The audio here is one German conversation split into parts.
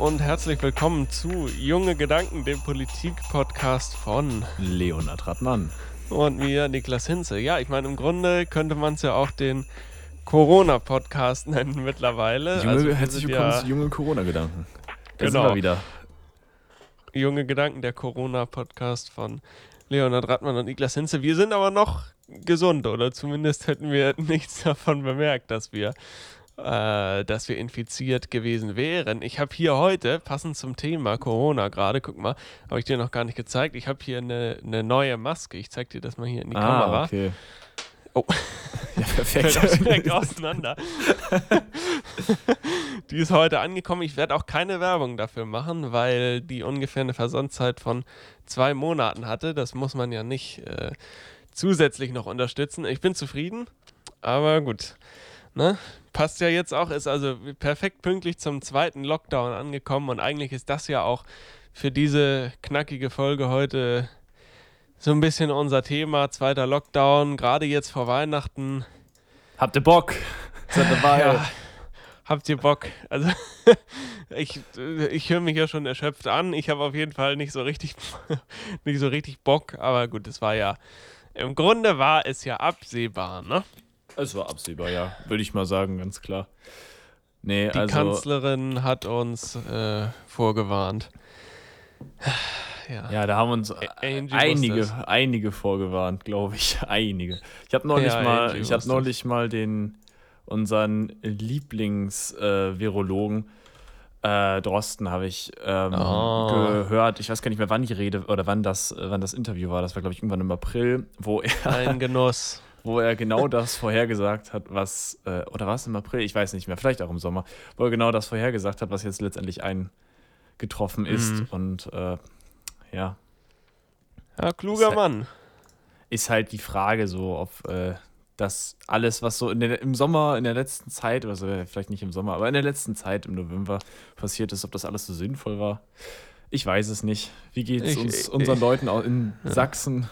Und herzlich willkommen zu Junge Gedanken, dem Politik-Podcast von Leonhard Radmann. Und mir, Niklas Hinze. Ja, ich meine, im Grunde könnte man es ja auch den Corona-Podcast nennen mittlerweile. Junge, also, herzlich willkommen ja, zu Junge Corona-Gedanken. Da genau. sind wir wieder. Junge Gedanken, der Corona-Podcast von Leonhard Radmann und Niklas Hinze. Wir sind aber noch gesund, oder zumindest hätten wir nichts davon bemerkt, dass wir äh, dass wir infiziert gewesen wären. Ich habe hier heute, passend zum Thema Corona gerade, guck mal, habe ich dir noch gar nicht gezeigt, ich habe hier eine, eine neue Maske. Ich zeige dir das mal hier in die ah, Kamera. okay. Oh. Ja, perfekt. Direkt auseinander. die ist heute angekommen. Ich werde auch keine Werbung dafür machen, weil die ungefähr eine Versandzeit von zwei Monaten hatte. Das muss man ja nicht äh, zusätzlich noch unterstützen. Ich bin zufrieden, aber gut. Ne? Passt ja jetzt auch, ist also perfekt pünktlich zum zweiten Lockdown angekommen und eigentlich ist das ja auch für diese knackige Folge heute so ein bisschen unser Thema, zweiter Lockdown, gerade jetzt vor Weihnachten. Habt ihr Bock? Seid dabei? Ja, habt ihr Bock? Also ich, ich höre mich ja schon erschöpft an. Ich habe auf jeden Fall nicht so richtig nicht so richtig Bock, aber gut, es war ja im Grunde war es ja absehbar, ne? Es war absehbar, ja, würde ich mal sagen, ganz klar. Nee, Die also, Kanzlerin hat uns äh, vorgewarnt. Ja. ja, da haben uns Angie einige, einige vorgewarnt, glaube ich. Einige. Ich habe neulich ja, mal, ich habe neulich mal den unseren Lieblings-Virologen äh, äh, Drosten habe ich ähm, oh. gehört. Ich weiß gar nicht mehr, wann die Rede oder wann das, wann das Interview war. Das war, glaube ich, irgendwann im April, wo er. Ein Genuss wo er genau das vorhergesagt hat, was, äh, oder war es im April? Ich weiß nicht mehr, vielleicht auch im Sommer, wo er genau das vorhergesagt hat, was jetzt letztendlich eingetroffen ist. Mhm. Und äh, ja. Ja, kluger ist Mann. ist halt die Frage so, ob äh, das alles, was so der, im Sommer, in der letzten Zeit, also vielleicht nicht im Sommer, aber in der letzten Zeit im November passiert ist, ob das alles so sinnvoll war. Ich weiß es nicht. Wie geht es uns, unseren ich, Leuten in ja. Sachsen?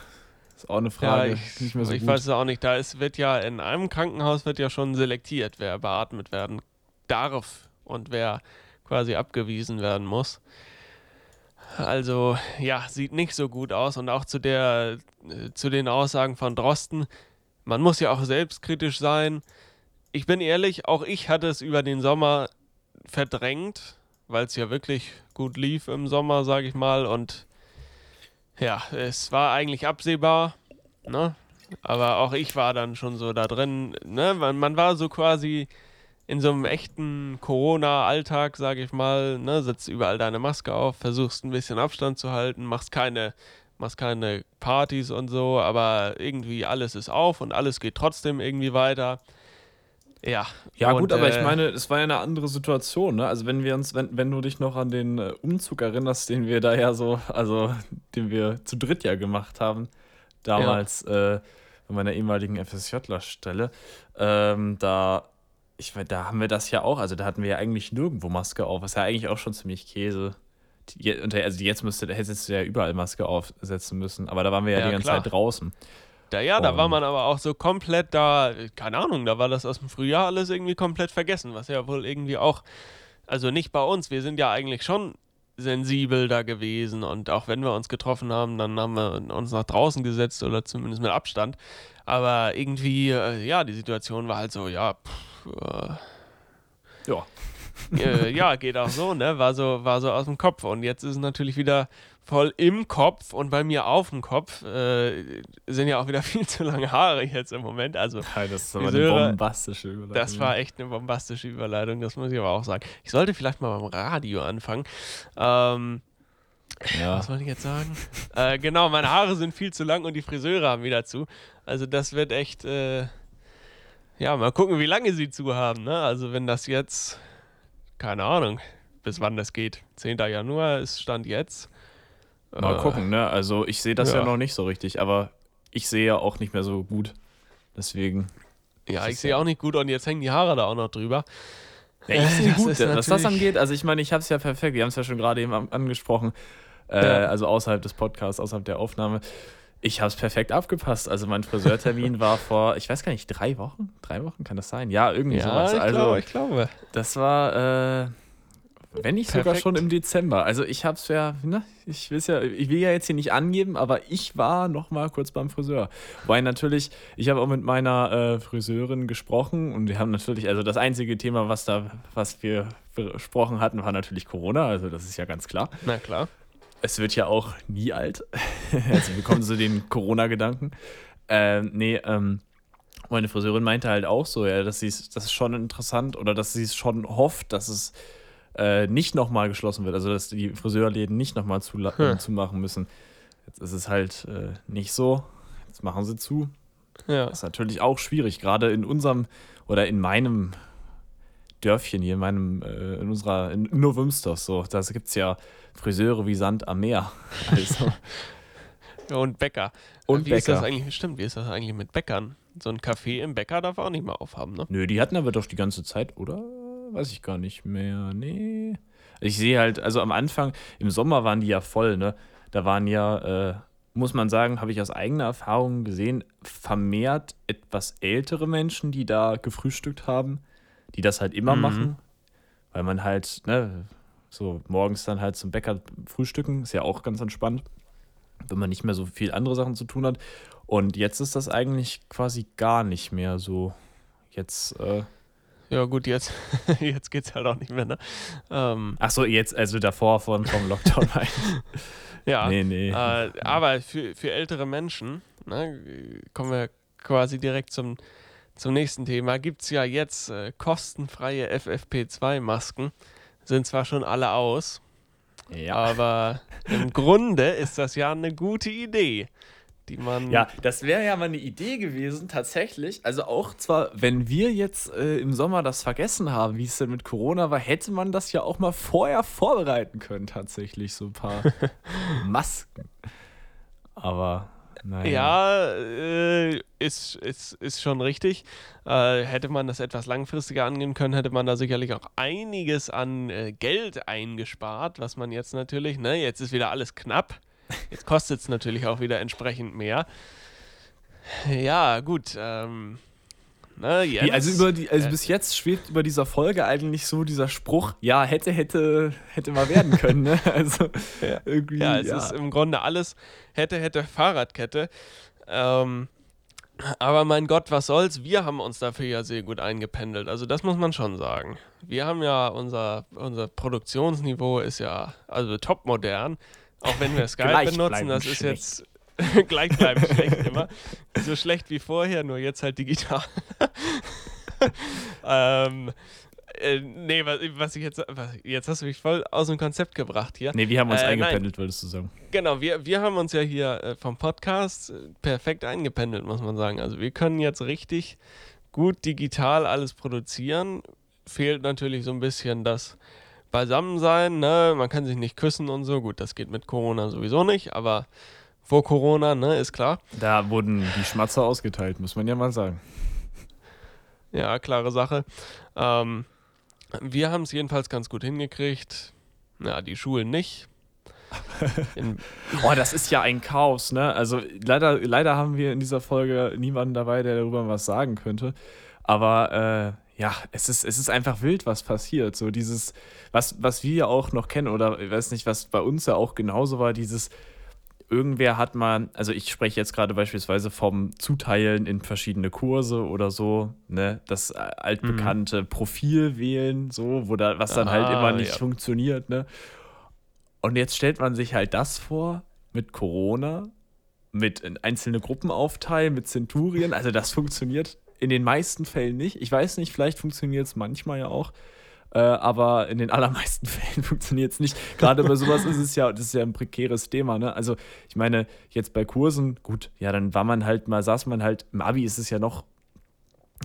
Ist auch eine Frage. Ja, ich, nicht mehr so ich gut. weiß es auch nicht. Da ist, wird ja in einem Krankenhaus wird ja schon selektiert, wer beatmet werden darf und wer quasi abgewiesen werden muss. Also ja, sieht nicht so gut aus und auch zu der zu den Aussagen von Drosten. Man muss ja auch selbstkritisch sein. Ich bin ehrlich, auch ich hatte es über den Sommer verdrängt, weil es ja wirklich gut lief im Sommer, sage ich mal, und ja, es war eigentlich absehbar, ne? Aber auch ich war dann schon so da drin, ne? Man, man war so quasi in so einem echten Corona-Alltag, sage ich mal, ne? Setzt überall deine Maske auf, versuchst ein bisschen Abstand zu halten, machst keine, machst keine Partys und so, aber irgendwie alles ist auf und alles geht trotzdem irgendwie weiter. Ja. Ja, und, gut, aber äh, ich meine, es war ja eine andere Situation, ne? Also wenn wir uns, wenn, wenn du dich noch an den äh, Umzug erinnerst, den wir da ja so, also den wir zu dritt ja gemacht haben, damals ja. äh, an meiner ehemaligen FSJ-Stelle, ähm, da, ich meine, da haben wir das ja auch, also da hatten wir ja eigentlich nirgendwo Maske auf, was ja eigentlich auch schon ziemlich Käse. Also jetzt müsste, hättest du ja überall Maske aufsetzen müssen, aber da waren wir ja, ja die ganze klar. Zeit draußen. Da, ja, da war man aber auch so komplett da, keine Ahnung, da war das aus dem Frühjahr alles irgendwie komplett vergessen, was ja wohl irgendwie auch, also nicht bei uns, wir sind ja eigentlich schon sensibel da gewesen und auch wenn wir uns getroffen haben, dann haben wir uns nach draußen gesetzt oder zumindest mit Abstand. Aber irgendwie, äh, ja, die Situation war halt so, ja, pff, äh, ja. äh, ja, geht auch so, ne? War so, war so aus dem Kopf. Und jetzt ist es natürlich wieder voll im Kopf und bei mir auf dem Kopf äh, sind ja auch wieder viel zu lange Haare jetzt im Moment. Also, ja, das ist aber eine bombastische Überleitung. Das war echt eine bombastische Überleitung, das muss ich aber auch sagen. Ich sollte vielleicht mal beim Radio anfangen. Ähm, ja. Was wollte ich jetzt sagen? äh, genau, meine Haare sind viel zu lang und die Friseure haben wieder zu. Also das wird echt, äh, ja, mal gucken, wie lange sie zu haben. Ne? Also wenn das jetzt, keine Ahnung, bis wann das geht. 10. Januar ist Stand jetzt. Mal äh, gucken, ne? Also ich sehe das ja. ja. noch nicht so richtig, aber ich sehe ja auch nicht mehr so gut. Deswegen. Ja, ich sehe auch nicht gut und jetzt hängen die Haare da auch noch drüber. Ja, ich sehe gut, was das angeht. Also ich meine, ich habe es ja perfekt, wir haben es ja schon gerade eben angesprochen, äh, ja. also außerhalb des Podcasts, außerhalb der Aufnahme. Ich habe es perfekt abgepasst. Also mein Friseurtermin war vor, ich weiß gar nicht, drei Wochen? Drei Wochen kann das sein? Ja, irgendwie ja, sowas. Ich also glaube, ich glaube. Das war, äh, Wenn nicht sogar schon im Dezember. Also ich hab's ja, ne, ich will's ja, ich will ja jetzt hier nicht angeben, aber ich war noch mal kurz beim Friseur. Weil natürlich, ich habe auch mit meiner äh, Friseurin gesprochen und wir haben natürlich, also das einzige Thema, was da, was wir besprochen hatten, war natürlich Corona. Also das ist ja ganz klar. Na klar. Es wird ja auch nie alt. also wir kommen zu den Corona-Gedanken. Ähm, nee, ähm, meine Friseurin meinte halt auch so, ja, dass sie das ist schon interessant oder dass sie es schon hofft, dass es äh, nicht nochmal geschlossen wird, also dass die Friseurläden nicht nochmal zu, hm. zumachen müssen. Jetzt ist es halt äh, nicht so. Jetzt machen sie zu. Ja. Das ist natürlich auch schwierig, gerade in unserem oder in meinem Dörfchen hier, in meinem, äh, in unserer, in Novimstos, so, da gibt es ja Friseure wie Sand am Meer. Also. Und Bäcker. Und wie Bäcker. ist das eigentlich, stimmt, wie ist das eigentlich mit Bäckern? So ein Café im Bäcker darf auch nicht mehr aufhaben, ne? Nö, die hatten aber doch die ganze Zeit, oder? Weiß ich gar nicht mehr. Nee. Ich sehe halt, also am Anfang, im Sommer waren die ja voll, ne? Da waren ja, äh, muss man sagen, habe ich aus eigener Erfahrung gesehen, vermehrt etwas ältere Menschen, die da gefrühstückt haben, die das halt immer mhm. machen. Weil man halt, ne, so morgens dann halt zum Bäcker frühstücken, ist ja auch ganz entspannt, wenn man nicht mehr so viel andere Sachen zu tun hat. Und jetzt ist das eigentlich quasi gar nicht mehr so. Jetzt. Äh, ja, gut, jetzt, jetzt es halt auch nicht mehr, ne? Ähm, Ach so, jetzt, also davor vom, vom Lockdown Ja. Nee, nee. Äh, aber für, für ältere Menschen, ne, kommen wir quasi direkt zum, zum nächsten Thema, gibt es ja jetzt äh, kostenfreie FFP2-Masken. Sind zwar schon alle aus, ja. aber im Grunde ist das ja eine gute Idee die man. Ja, das wäre ja mal eine Idee gewesen, tatsächlich. Also auch zwar, wenn wir jetzt äh, im Sommer das vergessen haben, wie es denn mit Corona war, hätte man das ja auch mal vorher vorbereiten können, tatsächlich, so ein paar Masken. Aber. Naja. Ja, äh, ist, ist, ist schon richtig. Äh, hätte man das etwas langfristiger angehen können, hätte man da sicherlich auch einiges an äh, Geld eingespart, was man jetzt natürlich, ne, jetzt ist wieder alles knapp. Jetzt kostet es natürlich auch wieder entsprechend mehr. Ja, gut. Ähm, ne, jetzt, also über die, also äh, bis jetzt schwebt über dieser Folge eigentlich so dieser Spruch, ja, hätte, hätte, hätte mal werden können. Ne? Also ja. irgendwie. Ja, es ja. ist im Grunde alles hätte, hätte Fahrradkette. Ähm, aber mein Gott, was soll's? Wir haben uns dafür ja sehr gut eingependelt. Also das muss man schon sagen. Wir haben ja unser, unser Produktionsniveau ist ja also top modern. Auch wenn wir Skype benutzen, das ist jetzt gleich bleiben schlecht immer. So schlecht wie vorher, nur jetzt halt digital. ähm, äh, nee, was, was, ich jetzt, was, jetzt hast du mich voll aus dem Konzept gebracht hier. Nee, wir haben uns äh, eingependelt, nein. würdest du sagen. Genau, wir, wir haben uns ja hier äh, vom Podcast äh, perfekt eingependelt, muss man sagen. Also wir können jetzt richtig gut digital alles produzieren. Fehlt natürlich so ein bisschen das beisammen sein, ne? Man kann sich nicht küssen und so. Gut, das geht mit Corona sowieso nicht, aber vor Corona, ne, ist klar. Da wurden die Schmatzer ausgeteilt, muss man ja mal sagen. Ja, klare Sache. Ähm, wir haben es jedenfalls ganz gut hingekriegt. Ja, die Schulen nicht. oh, das ist ja ein Chaos, ne? Also leider, leider haben wir in dieser Folge niemanden dabei, der darüber was sagen könnte. Aber äh, ja, es ist, es ist einfach wild, was passiert. So dieses, was, was wir ja auch noch kennen, oder ich weiß nicht, was bei uns ja auch genauso war, dieses, irgendwer hat mal, also ich spreche jetzt gerade beispielsweise vom Zuteilen in verschiedene Kurse oder so, ne, das altbekannte mhm. Profil wählen, so, wo da, was dann halt ah, halt immer nicht ja. funktioniert, ne. Und jetzt stellt man sich halt das vor mit Corona, mit einzelne Gruppen aufteilen, mit Zenturien, also das funktioniert in den meisten Fällen nicht. Ich weiß nicht, vielleicht funktioniert es manchmal ja auch. Äh, aber in den allermeisten Fällen funktioniert es nicht. Gerade bei sowas ist es ja, das ist ja ein prekäres Thema, ne? Also, ich meine, jetzt bei Kursen, gut, ja, dann war man halt mal, saß man halt, im Abi ist es ja noch,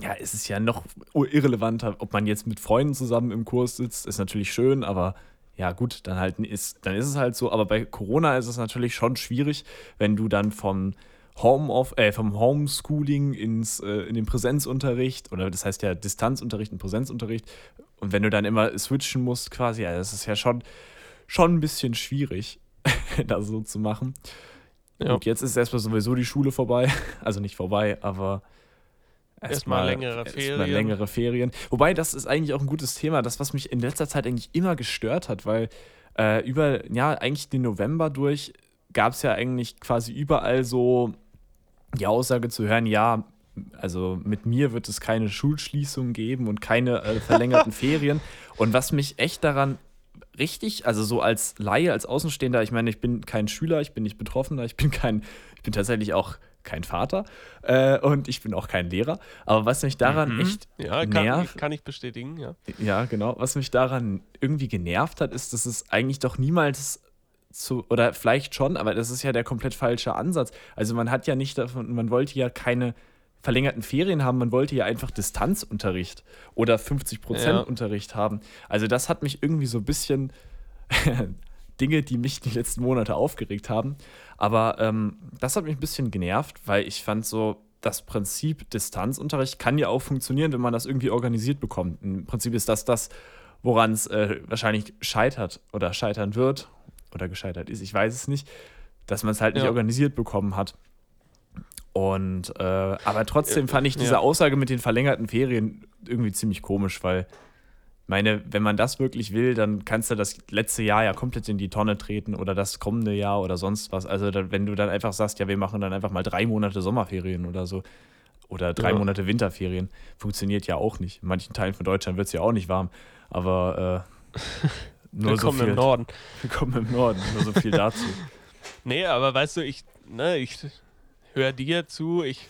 ja, ist es ja noch irrelevanter, ob man jetzt mit Freunden zusammen im Kurs sitzt, ist natürlich schön, aber ja, gut, dann halt ist, dann ist es halt so. Aber bei Corona ist es natürlich schon schwierig, wenn du dann vom Home of, äh, vom Homeschooling ins, äh, in den Präsenzunterricht oder das heißt ja Distanzunterricht und Präsenzunterricht und wenn du dann immer switchen musst quasi, ja, das ist ja schon, schon ein bisschen schwierig, das so zu machen. Ja. Und jetzt ist erstmal sowieso die Schule vorbei, also nicht vorbei, aber Erstmal längere Ferien. Erstmal längere Ferien. Wobei, das ist eigentlich auch ein gutes Thema, das, was mich in letzter Zeit eigentlich immer gestört hat, weil äh, über, ja, eigentlich den November durch gab es ja eigentlich quasi überall so die Aussage zu hören, ja, also mit mir wird es keine Schulschließung geben und keine äh, verlängerten Ferien. Und was mich echt daran richtig, also so als Laie, als Außenstehender, ich meine, ich bin kein Schüler, ich bin nicht Betroffener, ich bin kein, ich bin tatsächlich auch kein Vater äh, und ich bin auch kein Lehrer. Aber was mich daran mhm. echt ja, kann, nervt, kann ich bestätigen, ja. Ja, genau. Was mich daran irgendwie genervt hat, ist, dass es eigentlich doch niemals zu, oder vielleicht schon, aber das ist ja der komplett falsche Ansatz. Also man hat ja nicht davon, man wollte ja keine verlängerten Ferien haben, man wollte ja einfach Distanzunterricht oder 50% ja. Unterricht haben. Also das hat mich irgendwie so ein bisschen Dinge, die mich die letzten Monate aufgeregt haben. Aber ähm, das hat mich ein bisschen genervt, weil ich fand so, das Prinzip Distanzunterricht kann ja auch funktionieren, wenn man das irgendwie organisiert bekommt. Im Prinzip ist das das, woran es äh, wahrscheinlich scheitert oder scheitern wird oder gescheitert ist. Ich weiß es nicht, dass man es halt nicht ja. organisiert bekommen hat. Und äh, aber trotzdem fand ich diese. Aussage mit den verlängerten Ferien irgendwie ziemlich komisch, weil meine, wenn man das wirklich will, dann kannst du das letzte Jahr ja komplett in die Tonne treten oder das kommende Jahr oder sonst was. Also da, wenn du dann einfach sagst, ja, wir machen dann einfach mal drei Monate Sommerferien oder so oder drei ja. Monate Winterferien, funktioniert ja auch nicht. In manchen Teilen von Deutschland wird es ja auch nicht warm, aber äh, nur wir so kommen viel. im Norden. Wir kommen im Norden, nur so viel dazu. nee, aber weißt du, ich, ne, ich höre dir zu, ich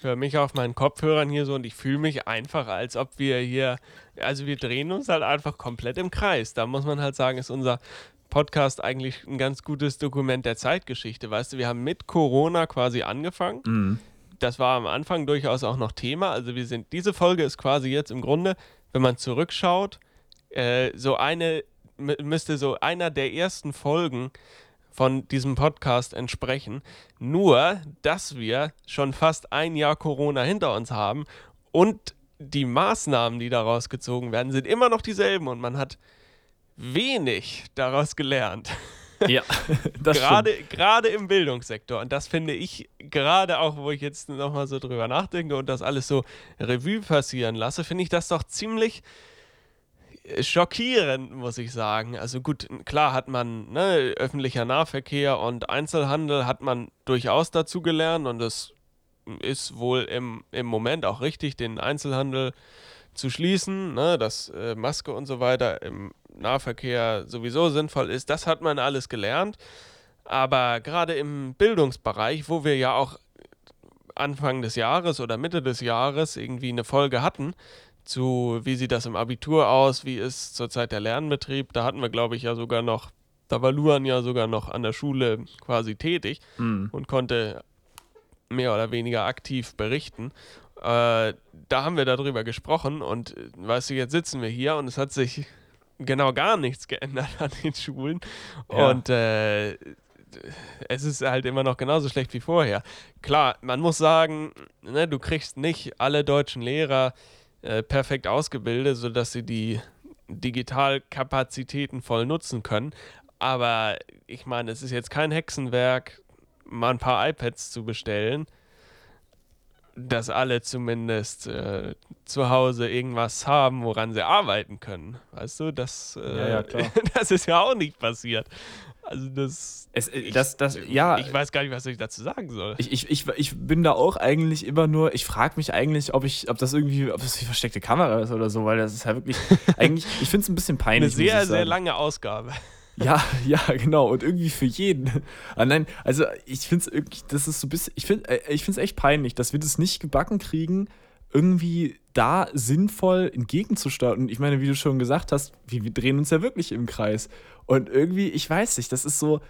höre mich auf meinen Kopfhörern hier so und ich fühle mich einfach, als ob wir hier, also wir drehen uns halt einfach komplett im Kreis. Da muss man halt sagen, ist unser Podcast eigentlich ein ganz gutes Dokument der Zeitgeschichte. Weißt du, wir haben mit Corona quasi angefangen. Mhm. Das war am Anfang durchaus auch noch Thema. Also wir sind, diese Folge ist quasi jetzt im Grunde, wenn man zurückschaut, äh, so eine, müsste so einer der ersten Folgen von diesem Podcast entsprechen. Nur, dass wir schon fast ein Jahr Corona hinter uns haben und die Maßnahmen, die daraus gezogen werden, sind immer noch dieselben und man hat wenig daraus gelernt. Ja, das gerade, gerade im Bildungssektor. Und das finde ich, gerade auch, wo ich jetzt nochmal so drüber nachdenke und das alles so Revue passieren lasse, finde ich das doch ziemlich schockierend, muss ich sagen. Also gut, klar hat man ne, öffentlicher Nahverkehr und Einzelhandel hat man durchaus dazu gelernt und es ist wohl im, im Moment auch richtig, den Einzelhandel zu schließen, ne, dass äh, Maske und so weiter im Nahverkehr sowieso sinnvoll ist. Das hat man alles gelernt. Aber gerade im Bildungsbereich, wo wir ja auch Anfang des Jahres oder Mitte des Jahres irgendwie eine Folge hatten, zu, wie sieht das im Abitur aus, wie ist zurzeit der Lernbetrieb. Da hatten wir, glaube ich, ja sogar noch, da war Luan ja sogar noch an der Schule quasi tätig mhm. und konnte mehr oder weniger aktiv berichten. Äh, da haben wir darüber gesprochen und weißt du, jetzt sitzen wir hier und es hat sich genau gar nichts geändert an den Schulen. Ja. Und äh, es ist halt immer noch genauso schlecht wie vorher. Klar, man muss sagen, ne, du kriegst nicht alle deutschen Lehrer äh, perfekt ausgebildet, sodass sie die Digitalkapazitäten voll nutzen können. Aber ich meine, es ist jetzt kein Hexenwerk, mal ein paar iPads zu bestellen, dass alle zumindest äh, zu Hause irgendwas haben, woran sie arbeiten können. Weißt du, das, äh, ja, ja, das ist ja auch nicht passiert. Also das, es, äh, ich, das, das, ja. Ich weiß gar nicht, was ich dazu sagen soll. Ich, ich, ich, ich bin da auch eigentlich immer nur, ich frage mich eigentlich, ob ich, ob das irgendwie, ob das wie versteckte Kamera ist oder so, weil das ist ja wirklich, eigentlich, ich finde es ein bisschen peinlich. Eine sehr, sehr lange Ausgabe. Ja, ja, genau. Und irgendwie für jeden. Ah, nein, also ich finde es irgendwie, das ist so ein bisschen, ich finde äh, es echt peinlich, dass wir das nicht gebacken kriegen, irgendwie da sinnvoll entgegenzusteuern. Ich meine, wie du schon gesagt hast, wir, wir drehen uns ja wirklich im Kreis. Und irgendwie, ich weiß nicht, das ist so,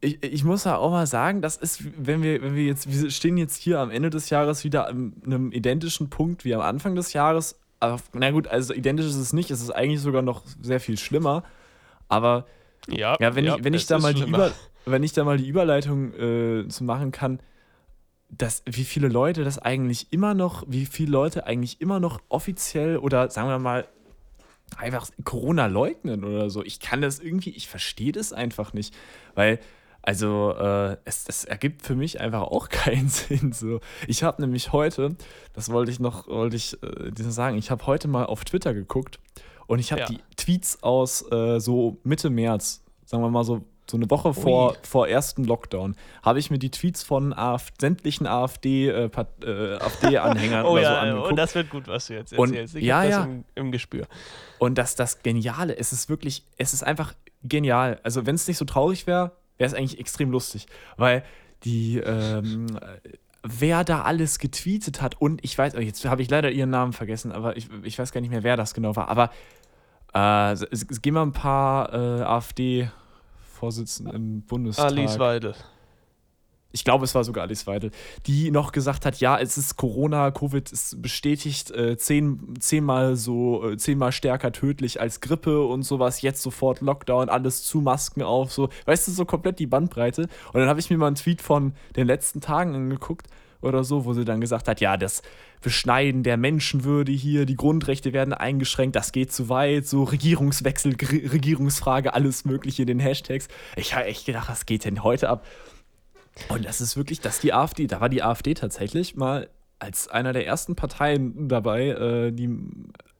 ich, ich muss ja auch mal sagen, das ist, wenn wir, wenn wir jetzt, wir stehen jetzt hier am Ende des Jahres wieder an einem identischen Punkt wie am Anfang des Jahres. Aber, na gut, also identisch ist es nicht, es ist eigentlich sogar noch sehr viel schlimmer. Aber ja, ja wenn ja, ich, wenn ich da mal die Über, wenn ich da mal die Überleitung äh, zu machen kann, dass, wie viele Leute das eigentlich immer noch, wie viele Leute eigentlich immer noch offiziell oder sagen wir mal einfach Corona leugnen oder so. Ich kann das irgendwie, ich verstehe das einfach nicht. Weil, Also, äh, es, es, ergibt für mich einfach auch keinen Sinn. So. Ich habe nämlich heute, das wollte ich noch, wollte ich äh, sagen, ich habe heute mal auf Twitter geguckt und ich habe ja. die Tweets aus äh, so Mitte März, sagen wir mal so, so eine Woche vor, vor ersten Lockdown, habe ich mir die Tweets von AfD, sämtlichen AfD-Anhängern äh, AfD oh, ja, so angeguckt. Und das wird gut, was du jetzt erzählst. Und, ich ja, ja. Im, im, Gespür. Und das, das Geniale, es ist wirklich, es ist einfach genial. Also, wenn es nicht so traurig wäre, wäre es eigentlich extrem lustig. Weil die, ähm, wer da alles getweetet hat und ich weiß, jetzt habe ich leider ihren Namen vergessen, aber ich, ich weiß gar nicht mehr, wer das genau war. Aber äh, es, es gehen mal ein paar äh, AfD-Vorsitzenden im Bundestag. Alice Weidel ich glaube, es war sogar Alice Weidel, die noch gesagt hat, ja, es ist Corona, Covid ist bestätigt äh, zehn, zehnmal so, äh, zehnmal stärker tödlich als Grippe und sowas, jetzt sofort Lockdown, alles zu, Masken auf, so, weißt du, so komplett die Bandbreite. Und dann habe ich mir mal einen Tweet von den letzten Tagen angeguckt oder so, wo sie dann gesagt hat, ja, das Beschneiden der Menschenwürde hier, die Grundrechte werden eingeschränkt, das geht zu weit, so Regierungswechsel, Regierungsfrage, alles mögliche in den Hashtags. Ich habe echt gedacht, was geht denn heute ab? Und das ist wirklich, dass die AfD, da war die AfD tatsächlich mal als einer der ersten Parteien dabei, äh, die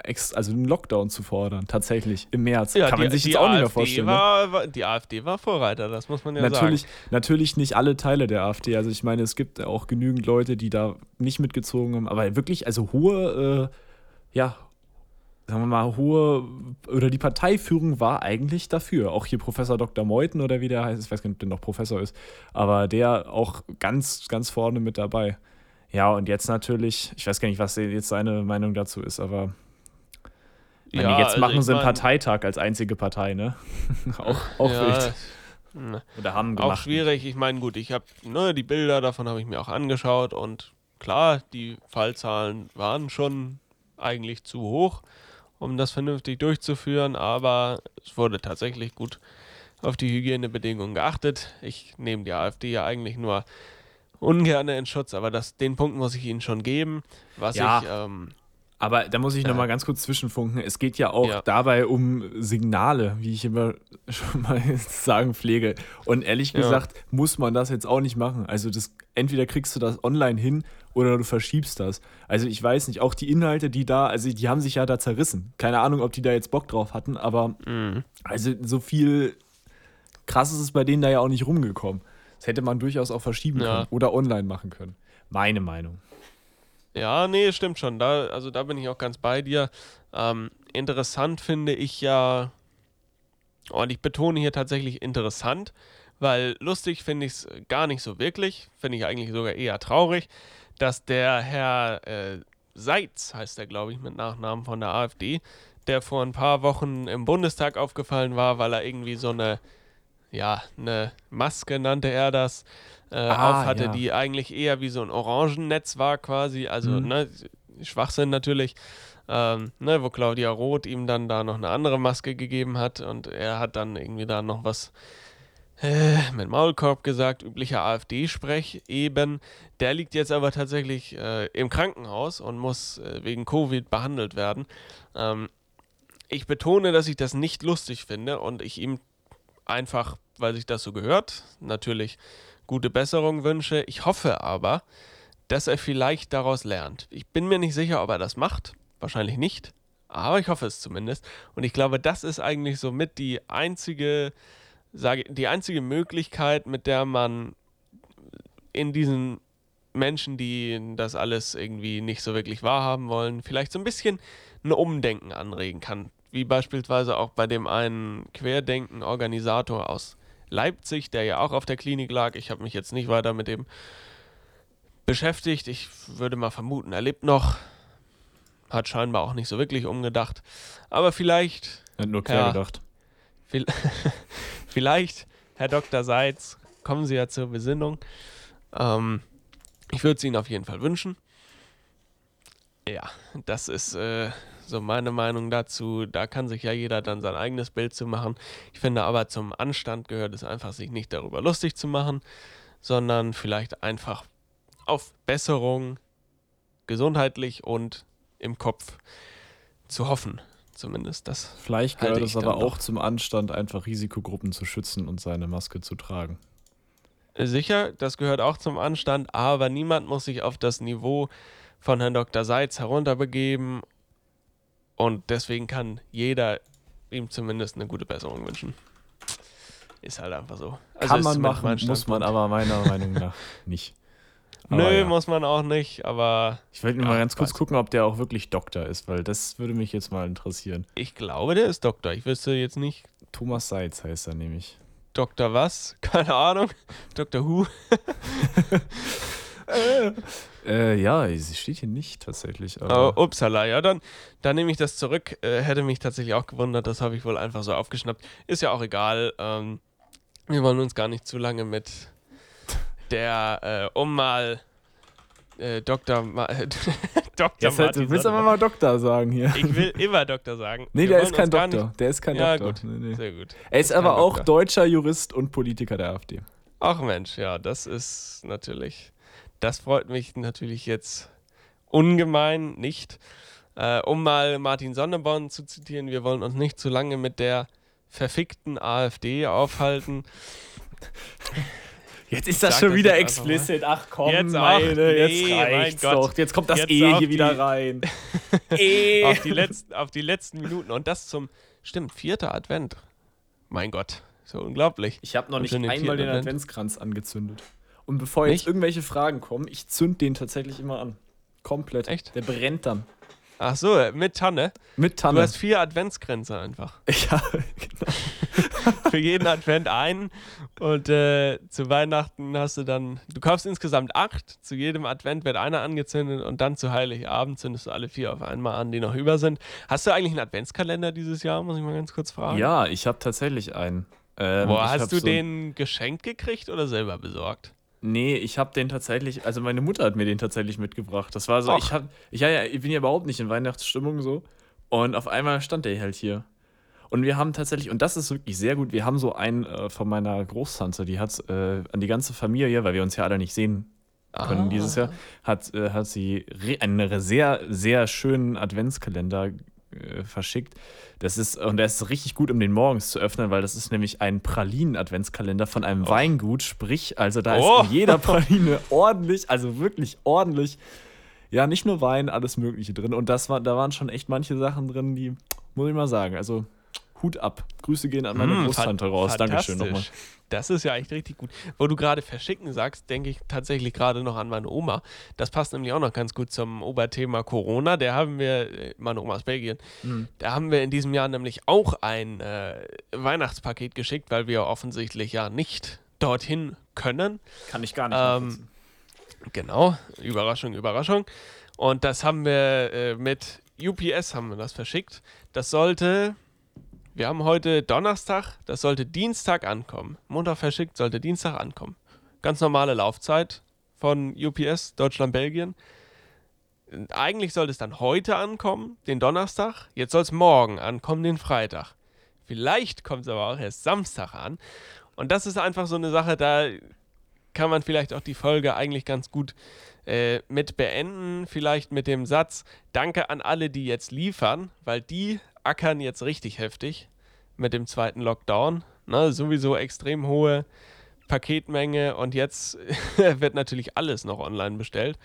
also einen Lockdown zu fordern, tatsächlich im März. Ja, Kann man sich jetzt auch AfD nicht mehr vorstellen. Ne? War, war, die AfD war Vorreiter, das muss man ja natürlich, sagen. Natürlich nicht alle Teile der AfD. Also ich meine, es gibt auch genügend Leute, die da nicht mitgezogen haben, aber wirklich, also hohe, äh, ja, sagen wir mal, hohe oder die Parteiführung war eigentlich dafür. Auch hier Professor Dr. Meuthen oder wie der heißt, ich weiß gar nicht, ob der noch Professor ist, aber der auch ganz, ganz vorne mit dabei. Ja, und jetzt natürlich, ich weiß gar nicht, was jetzt seine Meinung dazu ist, aber ja, jetzt also machen sie einen Parteitag als einzige Partei, ne? auch auch ja, wild. Ne. Oder haben gemacht. Auch schwierig, ich meine, gut, ich habe ne, die Bilder davon habe ich mir auch angeschaut und klar, die Fallzahlen waren schon eigentlich zu hoch um das vernünftig durchzuführen, aber es wurde tatsächlich gut auf die Hygienebedingungen geachtet. Ich nehme die AfD ja eigentlich nur ungern in Schutz, aber das, den Punkt muss ich Ihnen schon geben. Was ja, ich. Ähm, aber da muss ich äh, nochmal ganz kurz zwischenfunken. Es geht ja auch ja. dabei um Signale, wie ich immer schon mal sagen pflege. Und ehrlich gesagt ja. muss man das jetzt auch nicht machen. Also das, entweder kriegst du das online hin oder du verschiebst das. Also ich weiß nicht, auch die Inhalte, die da, also die haben sich ja da zerrissen. Keine Ahnung, ob die da jetzt Bock drauf hatten, aber mhm. also so viel krass ist bei denen da ja auch nicht rumgekommen. Das hätte man durchaus auch verschieben ja. können oder online machen können. Meine Meinung. Ja, nee, stimmt schon. Da, also da bin ich auch ganz bei dir. Ähm, interessant finde ich ja, und ich betone hier tatsächlich interessant, weil lustig finde ich es gar nicht so wirklich. Finde ich eigentlich sogar eher traurig dass der Herr äh, Seitz, heißt er, glaube ich, mit Nachnamen von der AfD, der vor ein paar Wochen im Bundestag aufgefallen war, weil er irgendwie so eine, ja, eine Maske nannte er das, äh, ah, auf hatte, ja. die eigentlich eher wie so ein Orangennetz war quasi, also mhm. ne, Schwachsinn natürlich, ähm, ne, wo Claudia Roth ihm dann da noch eine andere Maske gegeben hat und er hat dann irgendwie da noch was äh, mit Maulkorb gesagt, üblicher AfD-Sprech eben. Der liegt jetzt aber tatsächlich äh, im Krankenhaus und muss äh, wegen Covid behandelt werden. Ähm, ich betone, dass ich das nicht lustig finde und ich ihm einfach, weil sich das so gehört, natürlich gute Besserung wünsche. Ich hoffe aber, dass er vielleicht daraus lernt. Ich bin mir nicht sicher, ob er das macht. Wahrscheinlich nicht. Aber ich hoffe es zumindest. Und ich glaube, das ist eigentlich somit die einzige sage die einzige Möglichkeit, mit der man in diesen Menschen, die das alles irgendwie nicht so wirklich wahrhaben wollen, vielleicht so ein bisschen ein Umdenken anregen kann. Wie beispielsweise auch bei dem einen Querdenken-Organisator aus Leipzig, der ja auch auf der Klinik lag. Ich habe mich jetzt nicht weiter mit dem beschäftigt. Ich würde mal vermuten, er lebt noch. Hat scheinbar auch nicht so wirklich umgedacht. Aber vielleicht. Er hat nur quer ja, gedacht. Vielleicht, Herr Dr. Seitz, kommen Sie ja zur Besinnung. Ähm, ich würde es Ihnen auf jeden Fall wünschen. Ja, das ist äh, so meine Meinung dazu. Da kann sich ja jeder dann sein eigenes Bild zu machen. Ich finde aber zum Anstand gehört es einfach, sich nicht darüber lustig zu machen, sondern vielleicht einfach auf Besserung gesundheitlich und im Kopf zu hoffen zumindest. Das Vielleicht gehört es aber auch zum Anstand, einfach Risikogruppen zu schützen und seine Maske zu tragen. Sicher, das gehört auch zum Anstand, aber niemand muss sich auf das Niveau von Herrn Dr. Seitz herunterbegeben und deswegen kann jeder ihm zumindest eine gute Besserung wünschen. Ist halt einfach so. Also kann man machen, muss man aber meiner Meinung nach nicht. Aber Nö, ja. muss man auch nicht, aber. Ich wollte nur ja, mal ganz kurz gucken, ob der auch wirklich Doktor ist, weil das würde mich jetzt mal interessieren. Ich glaube, der ist Doktor. Ich wüsste jetzt nicht. Thomas Seitz heißt er nämlich. Doktor was? Keine Ahnung. Doktor Who? äh, ja, sie steht hier nicht tatsächlich. Aber oh, upsala, ja, dann, dann nehme ich das zurück. Äh, hätte mich tatsächlich auch gewundert, das habe ich wohl einfach so aufgeschnappt. Ist ja auch egal. Ähm, wir wollen uns gar nicht zu lange mit der, äh, um mal äh, Dr. Ma Dr. Jetzt halt, du willst aber mal Doktor sagen hier. Ich will immer Doktor sagen. Nee, der ist kein Doktor. Der ist kein ja, Doktor. Gut. Nee, nee. Sehr gut. Er ist, ist aber auch Doktor. deutscher Jurist und Politiker der AfD. Ach Mensch, ja, das ist natürlich, das freut mich natürlich jetzt ungemein nicht. Äh, um mal Martin Sonneborn zu zitieren, wir wollen uns nicht zu lange mit der verfickten AfD aufhalten. Jetzt ist das schon wieder explicit. Ach komm, jetzt, meine, nee, jetzt reicht's doch. Jetzt kommt das jetzt E hier wieder rein. e. auf, die letzten, auf die letzten Minuten. Und das zum, stimmt, vierter Advent. Mein Gott, so unglaublich. Ich habe noch nicht einmal den Advent. Adventskranz angezündet. Und bevor jetzt nicht? irgendwelche Fragen kommen, ich zünd den tatsächlich immer an. Komplett. Echt? Der brennt dann. Ach so, mit Tanne. Mit Tanne. Du hast vier Adventsgrenze einfach. Ja, genau. Für jeden Advent einen. Und äh, zu Weihnachten hast du dann, du kaufst insgesamt acht. Zu jedem Advent wird einer angezündet und dann zu Heiligabend zündest du alle vier auf einmal an, die noch über sind. Hast du eigentlich einen Adventskalender dieses Jahr, muss ich mal ganz kurz fragen? Ja, ich habe tatsächlich einen. Ähm, Boah, hast du so den geschenkt gekriegt oder selber besorgt? Nee, ich habe den tatsächlich, also meine Mutter hat mir den tatsächlich mitgebracht. Das war so, Och. ich hab, ich, ja, ja, ich bin ja überhaupt nicht in Weihnachtsstimmung so. Und auf einmal stand der halt hier. Und wir haben tatsächlich, und das ist wirklich sehr gut, wir haben so einen äh, von meiner Großtante, die hat äh, an die ganze Familie, weil wir uns ja alle nicht sehen können ah. dieses Jahr, hat, äh, hat sie einen sehr, sehr schönen Adventskalender äh, verschickt. Das ist, und der ist richtig gut, um den morgens zu öffnen, weil das ist nämlich ein Pralinen-Adventskalender von einem oh. Weingut. Sprich, also da oh. ist in jeder Praline ordentlich, also wirklich ordentlich, ja, nicht nur Wein, alles Mögliche drin. Und das war, da waren schon echt manche Sachen drin, die, muss ich mal sagen, also Hut ab. Grüße gehen an meine mmh, Großtante raus. Dankeschön nochmal. Das ist ja echt richtig gut. Wo du gerade verschicken sagst, denke ich tatsächlich gerade noch an meine Oma. Das passt nämlich auch noch ganz gut zum Oberthema Corona. Der haben wir, äh, meine Oma aus Belgien, mhm. da haben wir in diesem Jahr nämlich auch ein äh, Weihnachtspaket geschickt, weil wir offensichtlich ja nicht dorthin können. Kann ich gar nicht. Ähm, genau, Überraschung, Überraschung. Und das haben wir äh, mit UPS haben wir das verschickt. Das sollte wir haben heute Donnerstag, das sollte Dienstag ankommen. Montag verschickt, sollte Dienstag ankommen. Ganz normale Laufzeit von UPS, Deutschland, Belgien. Eigentlich sollte es dann heute ankommen, den Donnerstag. Jetzt soll es morgen ankommen, den Freitag. Vielleicht kommt es aber auch erst Samstag an. Und das ist einfach so eine Sache, da kann man vielleicht auch die Folge eigentlich ganz gut äh, mit beenden. Vielleicht mit dem Satz: Danke an alle, die jetzt liefern, weil die ackern jetzt richtig heftig mit dem zweiten Lockdown. Ne, sowieso extrem hohe Paketmenge und jetzt wird natürlich alles noch online bestellt.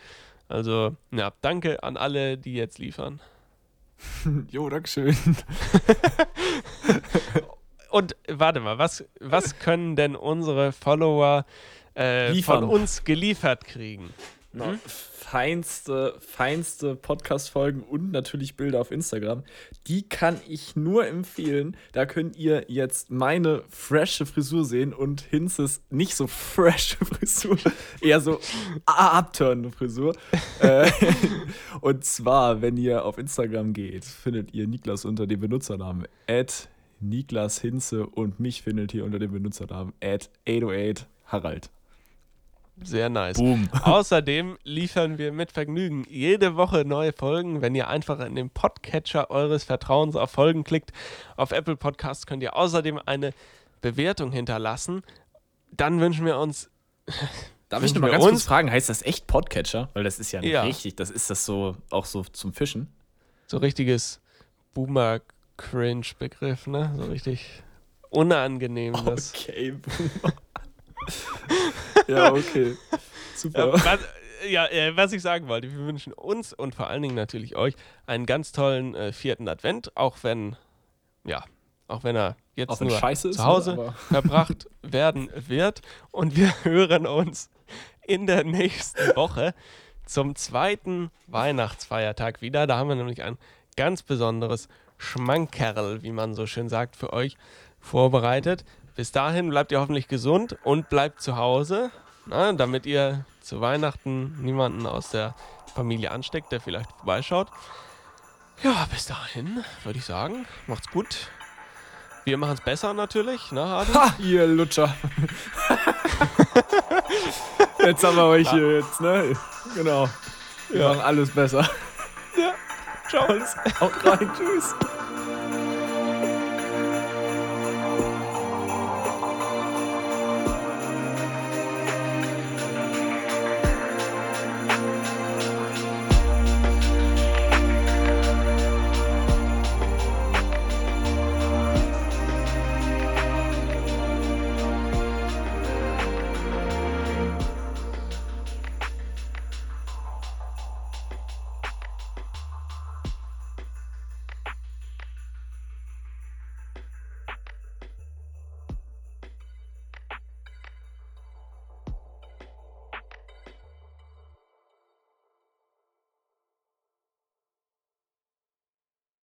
Also, ja, danke an alle, die jetzt liefern. jo, Dankeschön. und warte mal, was, was können denn unsere Follower äh, von uns geliefert kriegen? Hm? feinste, feinste Podcast-Folgen und natürlich Bilder auf Instagram. Die kann ich nur empfehlen. Da könnt ihr jetzt meine frische Frisur sehen und Hinzes nicht so frische Frisur, eher so abturnende Frisur. Äh, und zwar, wenn ihr auf Instagram geht, findet ihr Niklas unter dem Benutzernamen Niklas Hinze und mich findet ihr unter dem Benutzernamen 808 Harald. Sehr nice. Boom. Außerdem liefern wir mit Vergnügen jede Woche neue Folgen. Wenn ihr einfach in den Podcatcher eures Vertrauens auf Folgen klickt, auf Apple Podcasts könnt ihr außerdem eine Bewertung hinterlassen. Dann wünschen wir uns. Darf ich noch mal ganz kurz fragen, heißt das echt Podcatcher? Weil das ist ja, ja. richtig, das ist das so auch so zum Fischen. So richtiges Boomer-Cringe-Begriff, ne? So richtig unangenehm. Okay, Boomer. Ja, okay. Super. Ja, was, ja, äh, was ich sagen wollte, wir wünschen uns und vor allen Dingen natürlich euch einen ganz tollen äh, vierten Advent, auch wenn, ja, auch wenn er jetzt nur zu ne, Hause verbracht werden wird. Und wir hören uns in der nächsten Woche zum zweiten Weihnachtsfeiertag wieder. Da haben wir nämlich ein ganz besonderes Schmankerl, wie man so schön sagt, für euch vorbereitet. Bis dahin bleibt ihr hoffentlich gesund und bleibt zu Hause, na, damit ihr zu Weihnachten niemanden aus der Familie ansteckt, der vielleicht vorbeischaut. Ja, bis dahin würde ich sagen, macht's gut. Wir machen es besser natürlich, ne, Hardy? Ha, ihr Lutscher. jetzt haben wir euch hier jetzt, ne? Genau. Wir ja. machen alles besser. Ja. Ciao. Haut rein, tschüss.